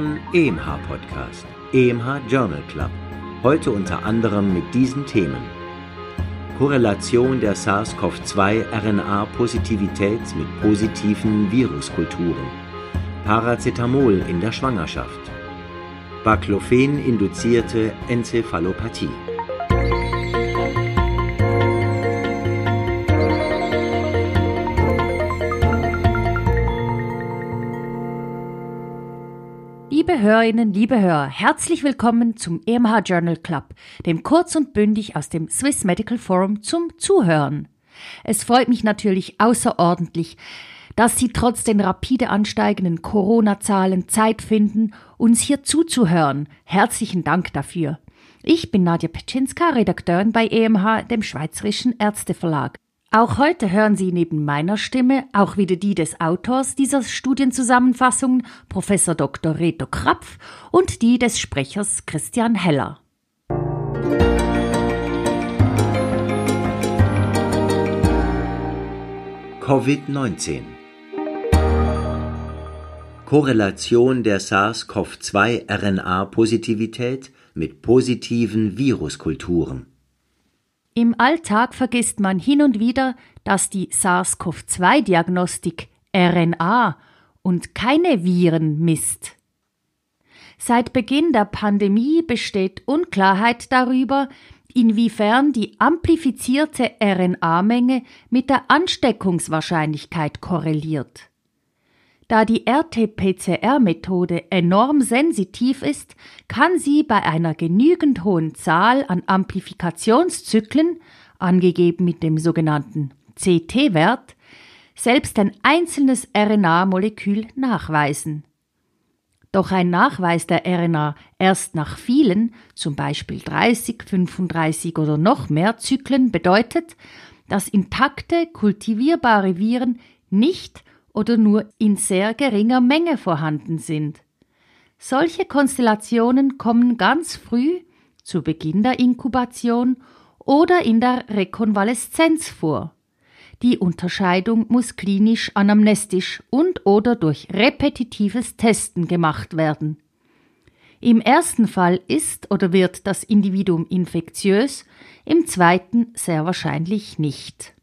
Hören EMH Podcast, EMH Journal Club. Heute unter anderem mit diesen Themen. Korrelation der SARS-CoV-2-RNA-Positivität mit positiven Viruskulturen. Paracetamol in der Schwangerschaft. Baclofen-induzierte Enzephalopathie. Liebe Hörerinnen, liebe Hörer, herzlich willkommen zum EMH Journal Club, dem kurz und bündig aus dem Swiss Medical Forum zum Zuhören. Es freut mich natürlich außerordentlich, dass Sie trotz den rapide ansteigenden Corona-Zahlen Zeit finden, uns hier zuzuhören. Herzlichen Dank dafür. Ich bin Nadja Petschinska, Redakteurin bei EMH, dem Schweizerischen Ärzteverlag. Auch heute hören Sie neben meiner Stimme auch wieder die des Autors dieser Studienzusammenfassung, Professor Dr. Reto Krapf, und die des Sprechers Christian Heller. Covid-19 Korrelation der SARS-CoV-2-RNA-Positivität mit positiven Viruskulturen. Im Alltag vergisst man hin und wieder, dass die SARS-CoV-2-Diagnostik RNA und keine Viren misst. Seit Beginn der Pandemie besteht Unklarheit darüber, inwiefern die amplifizierte RNA-Menge mit der Ansteckungswahrscheinlichkeit korreliert. Da die RT-PCR-Methode enorm sensitiv ist, kann sie bei einer genügend hohen Zahl an Amplifikationszyklen, angegeben mit dem sogenannten CT-Wert, selbst ein einzelnes RNA-Molekül nachweisen. Doch ein Nachweis der RNA erst nach vielen, zum Beispiel 30, 35 oder noch mehr Zyklen bedeutet, dass intakte, kultivierbare Viren nicht oder nur in sehr geringer Menge vorhanden sind. Solche Konstellationen kommen ganz früh, zu Beginn der Inkubation oder in der Rekonvaleszenz vor. Die Unterscheidung muss klinisch anamnestisch und oder durch repetitives Testen gemacht werden. Im ersten Fall ist oder wird das Individuum infektiös, im zweiten sehr wahrscheinlich nicht.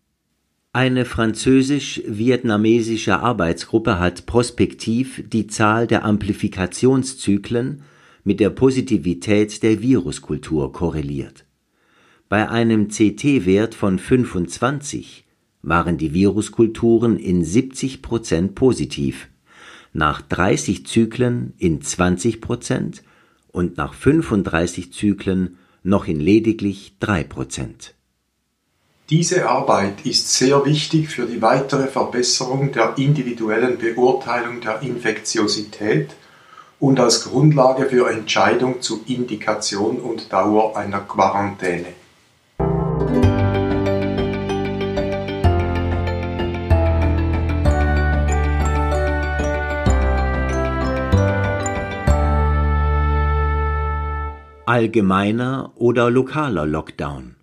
Eine französisch-vietnamesische Arbeitsgruppe hat prospektiv die Zahl der Amplifikationszyklen mit der Positivität der Viruskultur korreliert. Bei einem CT-Wert von 25 waren die Viruskulturen in 70 Prozent positiv, nach 30 Zyklen in 20 Prozent und nach 35 Zyklen noch in lediglich 3 Prozent. Diese Arbeit ist sehr wichtig für die weitere Verbesserung der individuellen Beurteilung der Infektiosität und als Grundlage für Entscheidung zu Indikation und Dauer einer Quarantäne. Allgemeiner oder lokaler Lockdown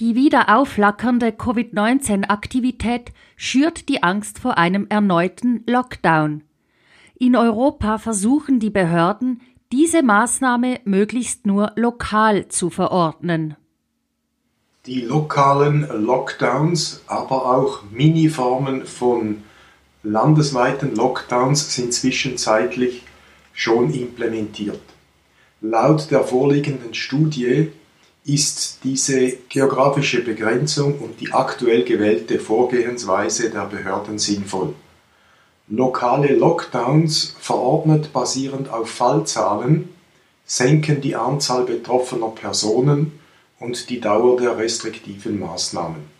die wieder aufflackernde Covid-19-Aktivität schürt die Angst vor einem erneuten Lockdown. In Europa versuchen die Behörden, diese Maßnahme möglichst nur lokal zu verordnen. Die lokalen Lockdowns, aber auch Miniformen von landesweiten Lockdowns sind zwischenzeitlich schon implementiert. Laut der vorliegenden Studie ist diese geografische Begrenzung und die aktuell gewählte Vorgehensweise der Behörden sinnvoll. Lokale Lockdowns, verordnet basierend auf Fallzahlen, senken die Anzahl betroffener Personen und die Dauer der restriktiven Maßnahmen.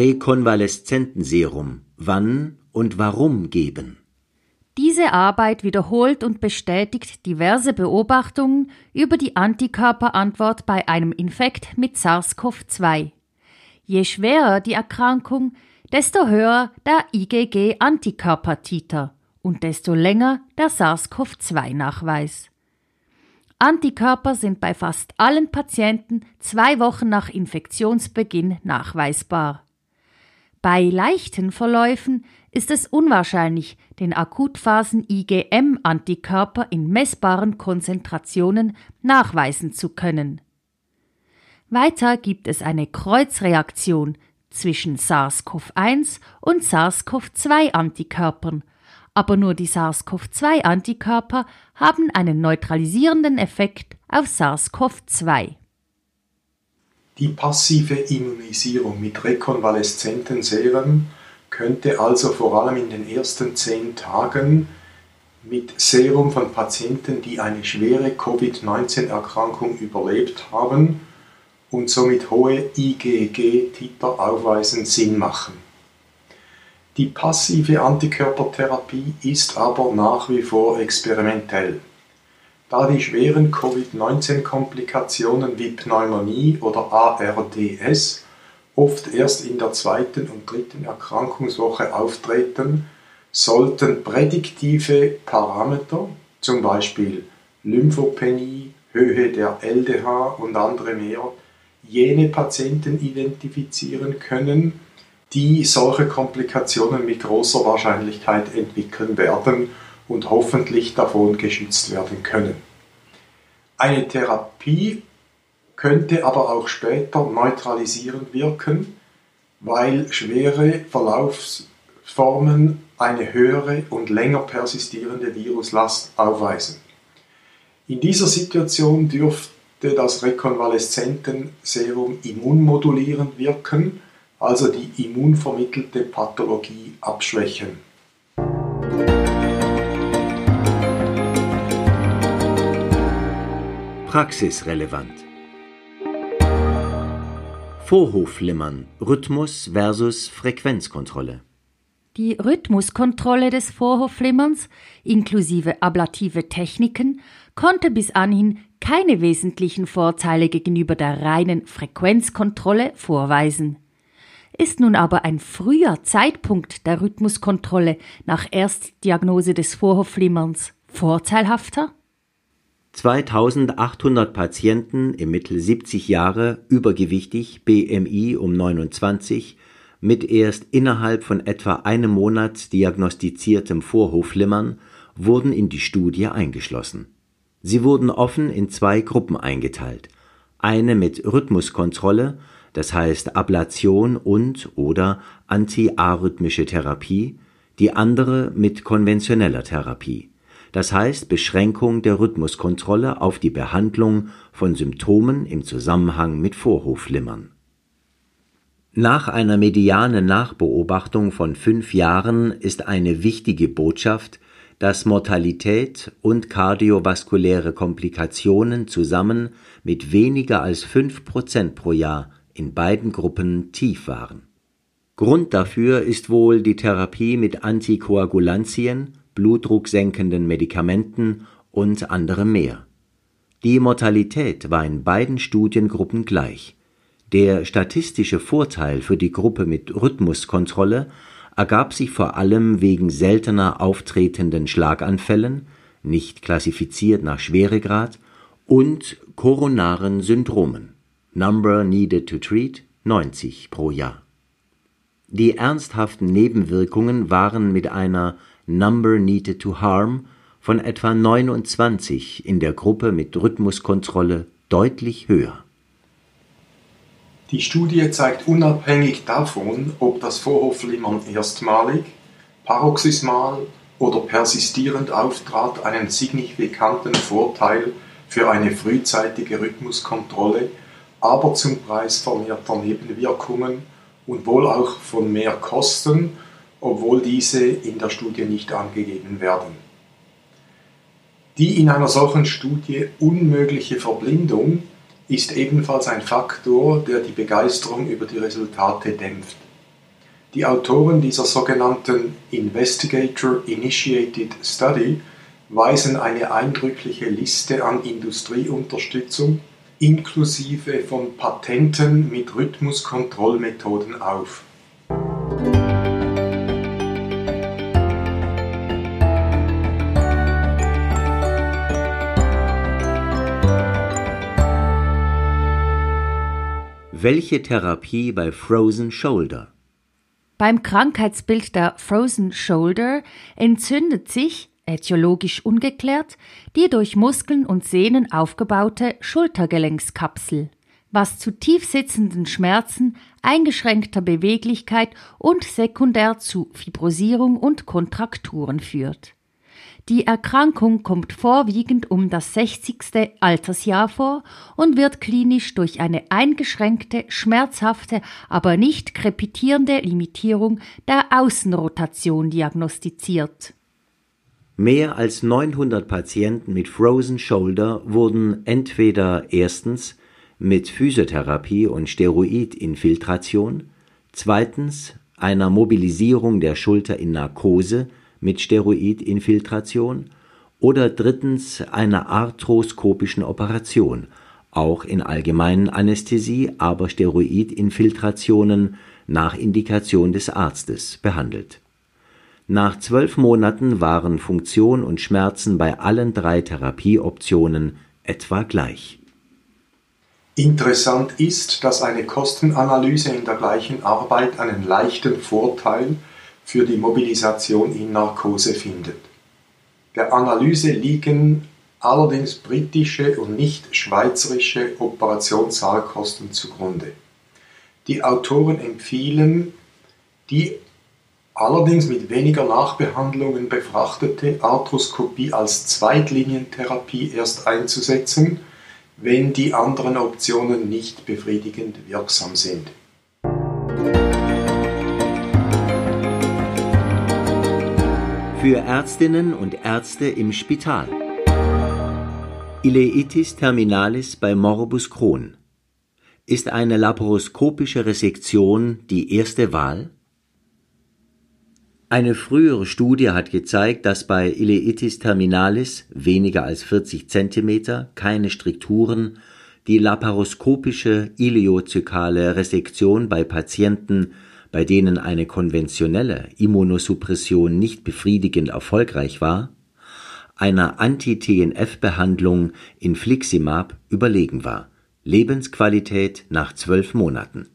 Rekonvaleszentenserum wann und warum geben. Diese Arbeit wiederholt und bestätigt diverse Beobachtungen über die Antikörperantwort bei einem Infekt mit SARS-CoV-2. Je schwerer die Erkrankung, desto höher der IgG-Antikörpertiter und desto länger der SARS-CoV-2-Nachweis. Antikörper sind bei fast allen Patienten zwei Wochen nach Infektionsbeginn nachweisbar. Bei leichten Verläufen ist es unwahrscheinlich, den Akutphasen IgM-Antikörper in messbaren Konzentrationen nachweisen zu können. Weiter gibt es eine Kreuzreaktion zwischen SARS-CoV-1 und SARS-CoV-2-Antikörpern, aber nur die SARS-CoV-2-Antikörper haben einen neutralisierenden Effekt auf SARS-CoV-2. Die passive Immunisierung mit rekonvaleszenten Seren könnte also vor allem in den ersten zehn Tagen mit Serum von Patienten, die eine schwere Covid-19-Erkrankung überlebt haben, und somit hohe IgG-Titer aufweisen, Sinn machen. Die passive Antikörpertherapie ist aber nach wie vor experimentell. Da die schweren Covid-19-Komplikationen wie Pneumonie oder ARDS oft erst in der zweiten und dritten Erkrankungswoche auftreten, sollten prädiktive Parameter, zum Beispiel Lymphopenie, Höhe der LDH und andere mehr, jene Patienten identifizieren können, die solche Komplikationen mit großer Wahrscheinlichkeit entwickeln werden und hoffentlich davon geschützt werden können. Eine Therapie könnte aber auch später neutralisierend wirken, weil schwere Verlaufsformen eine höhere und länger persistierende Viruslast aufweisen. In dieser Situation dürfte das Rekonvaleszentenserum immunmodulierend wirken, also die immunvermittelte Pathologie abschwächen. Praxisrelevant Vorhofflimmern Rhythmus versus Frequenzkontrolle die Rhythmuskontrolle des Vorhofflimmerns inklusive ablative Techniken konnte bis anhin keine wesentlichen Vorteile gegenüber der reinen Frequenzkontrolle vorweisen. Ist nun aber ein früher Zeitpunkt der Rhythmuskontrolle nach Erstdiagnose des Vorhofflimmerns vorteilhafter? 2800 Patienten im Mittel 70 Jahre übergewichtig, BMI um 29, mit erst innerhalb von etwa einem Monat diagnostiziertem Vorhofflimmern wurden in die Studie eingeschlossen. Sie wurden offen in zwei Gruppen eingeteilt, eine mit Rhythmuskontrolle, das heißt Ablation und oder antiarrhythmische Therapie, die andere mit konventioneller Therapie, das heißt Beschränkung der Rhythmuskontrolle auf die Behandlung von Symptomen im Zusammenhang mit Vorhofflimmern. Nach einer medianen Nachbeobachtung von fünf Jahren ist eine wichtige Botschaft dass Mortalität und kardiovaskuläre Komplikationen zusammen mit weniger als fünf Prozent pro Jahr in beiden Gruppen tief waren. Grund dafür ist wohl die Therapie mit Antikoagulantien, blutdrucksenkenden Medikamenten und anderem mehr. Die Mortalität war in beiden Studiengruppen gleich. Der statistische Vorteil für die Gruppe mit Rhythmuskontrolle ergab sich vor allem wegen seltener auftretenden Schlaganfällen (nicht klassifiziert nach Schweregrad) und koronaren Syndromen (Number needed to treat 90 pro Jahr). Die ernsthaften Nebenwirkungen waren mit einer Number needed to harm von etwa 29 in der Gruppe mit Rhythmuskontrolle deutlich höher. Die Studie zeigt unabhängig davon, ob das Vorhofflimmern erstmalig, paroxysmal oder persistierend auftrat, einen signifikanten Vorteil für eine frühzeitige Rhythmuskontrolle, aber zum Preis vermehrter Nebenwirkungen und wohl auch von mehr Kosten, obwohl diese in der Studie nicht angegeben werden. Die in einer solchen Studie unmögliche Verblindung ist ebenfalls ein Faktor, der die Begeisterung über die Resultate dämpft. Die Autoren dieser sogenannten Investigator Initiated Study weisen eine eindrückliche Liste an Industrieunterstützung inklusive von Patenten mit Rhythmuskontrollmethoden auf. Welche Therapie bei Frozen Shoulder? Beim Krankheitsbild der Frozen Shoulder entzündet sich, ätiologisch ungeklärt, die durch Muskeln und Sehnen aufgebaute Schultergelenkskapsel, was zu tief sitzenden Schmerzen, eingeschränkter Beweglichkeit und sekundär zu Fibrosierung und Kontrakturen führt. Die Erkrankung kommt vorwiegend um das 60. Altersjahr vor und wird klinisch durch eine eingeschränkte, schmerzhafte, aber nicht krepitierende Limitierung der Außenrotation diagnostiziert. Mehr als 900 Patienten mit Frozen Shoulder wurden entweder erstens mit Physiotherapie und Steroidinfiltration, zweitens einer Mobilisierung der Schulter in Narkose mit Steroidinfiltration oder drittens einer arthroskopischen Operation, auch in allgemeinen Anästhesie, aber Steroidinfiltrationen nach Indikation des Arztes behandelt. Nach zwölf Monaten waren Funktion und Schmerzen bei allen drei Therapieoptionen etwa gleich. Interessant ist, dass eine Kostenanalyse in der gleichen Arbeit einen leichten Vorteil für die Mobilisation in Narkose findet. Der Analyse liegen allerdings britische und nicht schweizerische Operationssaalkosten zugrunde. Die Autoren empfehlen, die allerdings mit weniger Nachbehandlungen befrachtete Arthroskopie als Zweitlinientherapie erst einzusetzen, wenn die anderen Optionen nicht befriedigend wirksam sind. Für Ärztinnen und Ärzte im Spital. Ileitis terminalis bei Morbus Crohn. Ist eine laparoskopische Resektion die erste Wahl? Eine frühere Studie hat gezeigt, dass bei Ileitis terminalis weniger als 40 cm keine Strikturen die laparoskopische iliozykale Resektion bei Patienten bei denen eine konventionelle Immunosuppression nicht befriedigend erfolgreich war, einer Anti-TNF-Behandlung Infliximab überlegen war. Lebensqualität nach zwölf Monaten.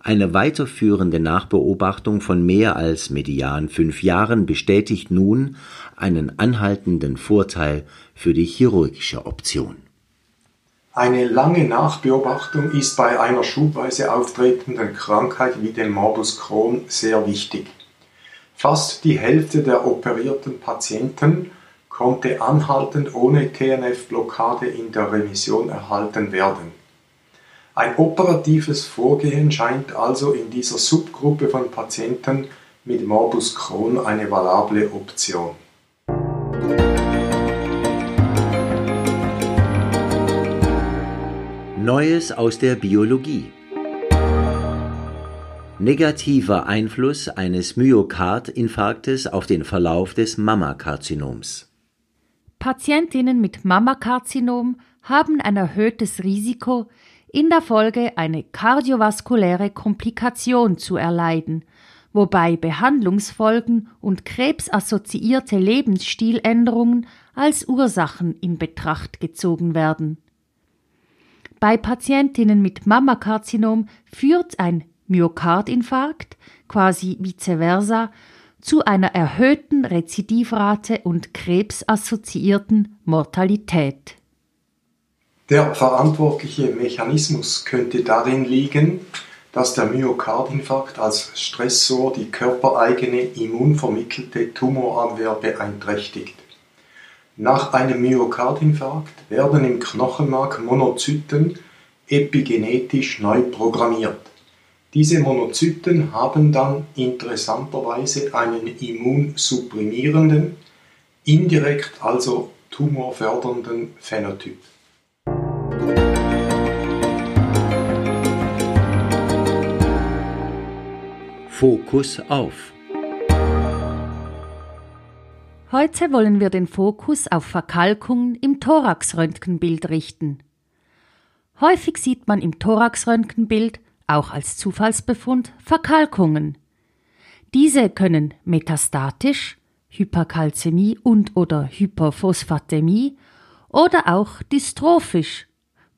Eine weiterführende Nachbeobachtung von mehr als median fünf Jahren bestätigt nun einen anhaltenden Vorteil für die chirurgische Option. Eine lange Nachbeobachtung ist bei einer schubweise auftretenden Krankheit wie dem Morbus Crohn sehr wichtig. Fast die Hälfte der operierten Patienten konnte anhaltend ohne TNF-Blockade in der Remission erhalten werden. Ein operatives Vorgehen scheint also in dieser Subgruppe von Patienten mit Morbus Crohn eine valable Option. Neues aus der Biologie Negativer Einfluss eines Myokardinfarktes auf den Verlauf des Mammakarzinoms. Patientinnen mit Mammakarzinom haben ein erhöhtes Risiko, in der Folge eine kardiovaskuläre Komplikation zu erleiden, wobei Behandlungsfolgen und krebsassoziierte Lebensstiländerungen als Ursachen in Betracht gezogen werden. Bei Patientinnen mit Mammakarzinom führt ein Myokardinfarkt, quasi vice versa, zu einer erhöhten Rezidivrate und krebsassoziierten Mortalität. Der verantwortliche Mechanismus könnte darin liegen, dass der Myokardinfarkt als Stressor die körpereigene immunvermittelte Tumorabwehr beeinträchtigt. Nach einem Myokardinfarkt werden im Knochenmark Monozyten epigenetisch neu programmiert. Diese Monozyten haben dann interessanterweise einen immunsupprimierenden, indirekt also tumorfördernden Phänotyp. Fokus auf Heute wollen wir den Fokus auf Verkalkungen im Thoraxröntgenbild richten. Häufig sieht man im Thoraxröntgenbild, auch als Zufallsbefund, Verkalkungen. Diese können metastatisch, Hyperkalzämie und oder Hyperphosphatämie oder auch dystrophisch,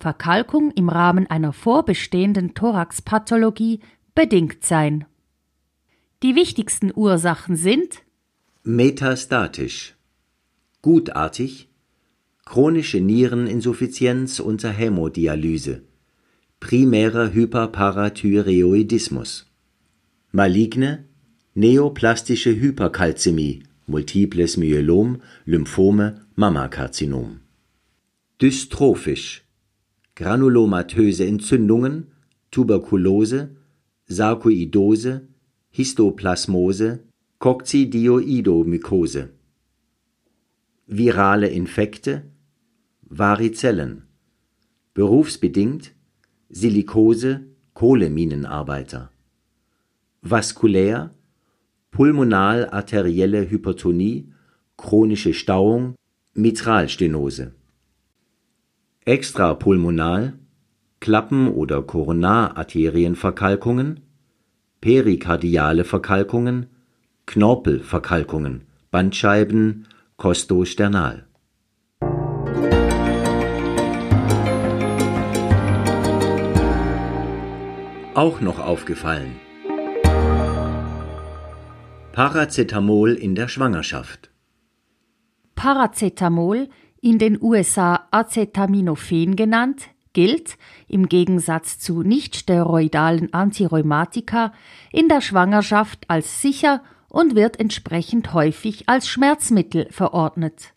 Verkalkung im Rahmen einer vorbestehenden Thoraxpathologie bedingt sein. Die wichtigsten Ursachen sind metastatisch, gutartig, chronische Niereninsuffizienz unter Hämodialyse, primärer Hyperparathyreoidismus, maligne, neoplastische Hyperkalzämie, multiples Myelom, Lymphome, Mammakarzinom, dystrophisch, granulomatöse Entzündungen, Tuberkulose, Sarkoidose, Histoplasmose, Kokzidioidomykose, virale Infekte, Varizellen, berufsbedingt Silikose, Kohleminenarbeiter, vaskulär, pulmonal-arterielle Hypertonie, chronische Stauung, Mitralstenose, extrapulmonal, Klappen- oder Koronararterienverkalkungen, perikardiale Verkalkungen, Knorpelverkalkungen, Bandscheiben, kostosternal. Auch noch aufgefallen. Paracetamol in der Schwangerschaft. Paracetamol, in den USA Acetaminophen genannt, gilt, im Gegensatz zu nichtsteroidalen Antirheumatika, in der Schwangerschaft als sicher und wird entsprechend häufig als Schmerzmittel verordnet.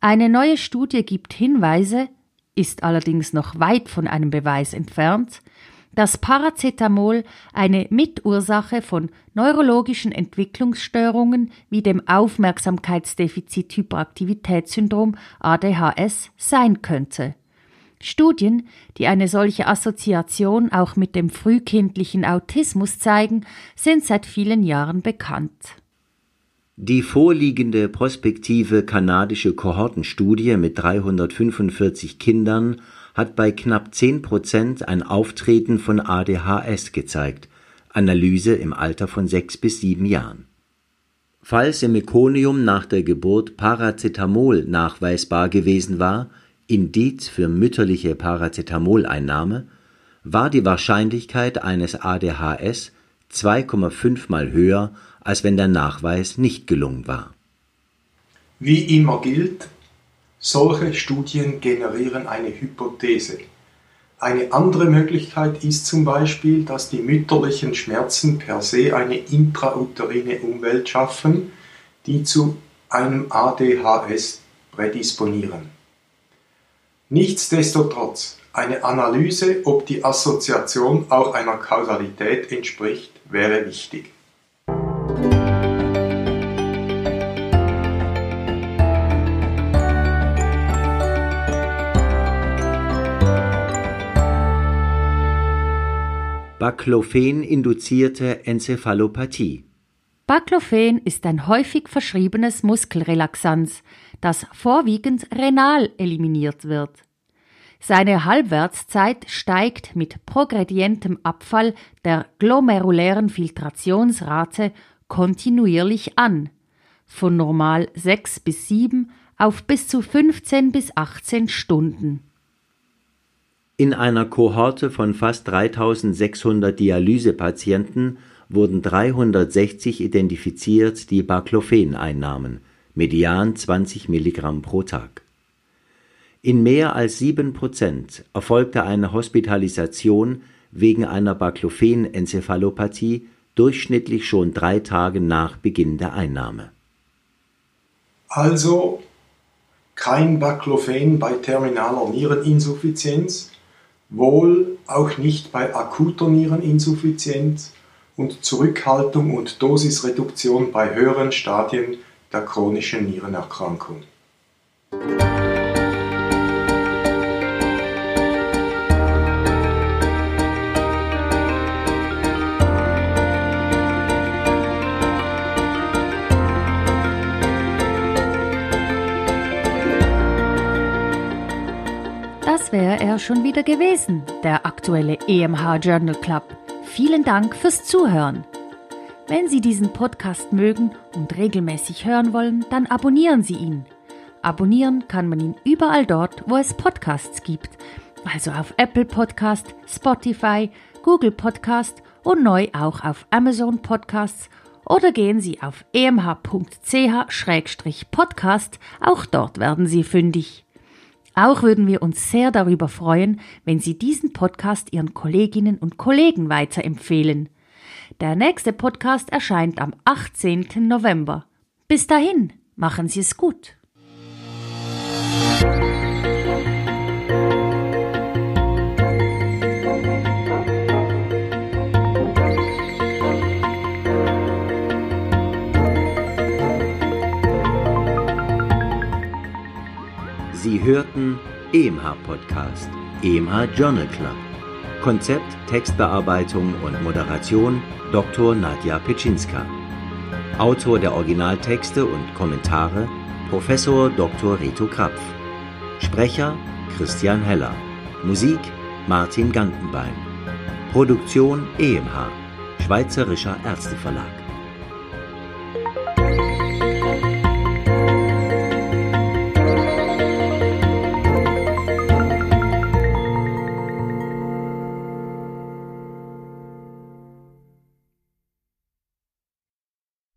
Eine neue Studie gibt Hinweise, ist allerdings noch weit von einem Beweis entfernt, dass Paracetamol eine Mitursache von neurologischen Entwicklungsstörungen wie dem Aufmerksamkeitsdefizit-Hyperaktivitätssyndrom ADHS sein könnte. Studien, die eine solche Assoziation auch mit dem frühkindlichen Autismus zeigen, sind seit vielen Jahren bekannt. Die vorliegende prospektive kanadische Kohortenstudie mit 345 Kindern hat bei knapp 10 Prozent ein Auftreten von ADHS gezeigt, Analyse im Alter von sechs bis sieben Jahren. Falls im Mekonium nach der Geburt Paracetamol nachweisbar gewesen war, Indiz für mütterliche Paracetamoleinnahme, war die Wahrscheinlichkeit eines ADHS 2,5 mal höher, als wenn der Nachweis nicht gelungen war. Wie immer gilt, solche Studien generieren eine Hypothese. Eine andere Möglichkeit ist zum Beispiel, dass die mütterlichen Schmerzen per se eine intrauterine Umwelt schaffen, die zu einem ADHS prädisponieren. Nichtsdestotrotz, eine Analyse, ob die Assoziation auch einer Kausalität entspricht, wäre wichtig. Baclofen-induzierte Enzephalopathie. Baclofen ist ein häufig verschriebenes Muskelrelaxanz, das vorwiegend renal eliminiert wird. Seine Halbwertszeit steigt mit progredientem Abfall der glomerulären Filtrationsrate kontinuierlich an, von normal 6 bis 7 auf bis zu 15 bis 18 Stunden. In einer Kohorte von fast 3600 Dialysepatienten wurden 360 identifiziert, die Baclofen einnahmen, median 20 Milligramm pro Tag. In mehr als sieben Prozent erfolgte eine Hospitalisation wegen einer Baclofen-Enzephalopathie durchschnittlich schon drei Tage nach Beginn der Einnahme. Also kein Baclofen bei terminaler Niereninsuffizienz, wohl auch nicht bei akuter Niereninsuffizienz und Zurückhaltung und Dosisreduktion bei höheren Stadien der chronischen Nierenerkrankung. Das wäre er schon wieder gewesen, der aktuelle EMH Journal Club. Vielen Dank fürs Zuhören. Wenn Sie diesen Podcast mögen und regelmäßig hören wollen, dann abonnieren Sie ihn. Abonnieren kann man ihn überall dort, wo es Podcasts gibt. also auf Apple Podcast, Spotify, Google Podcast und neu auch auf Amazon Podcasts oder gehen Sie auf emh.ch-podcast, auch dort werden Sie fündig. Auch würden wir uns sehr darüber freuen, wenn Sie diesen Podcast Ihren Kolleginnen und Kollegen weiterempfehlen. Der nächste Podcast erscheint am 18. November. Bis dahin, machen Sie es gut. Sie hörten EMH Podcast, EMH Journal Club. Konzept, Textbearbeitung und Moderation Dr. Nadja Pitschinska. Autor der Originaltexte und Kommentare Professor Dr. Reto Krapf. Sprecher Christian Heller. Musik Martin Gantenbein. Produktion EMH, Schweizerischer Ärzteverlag.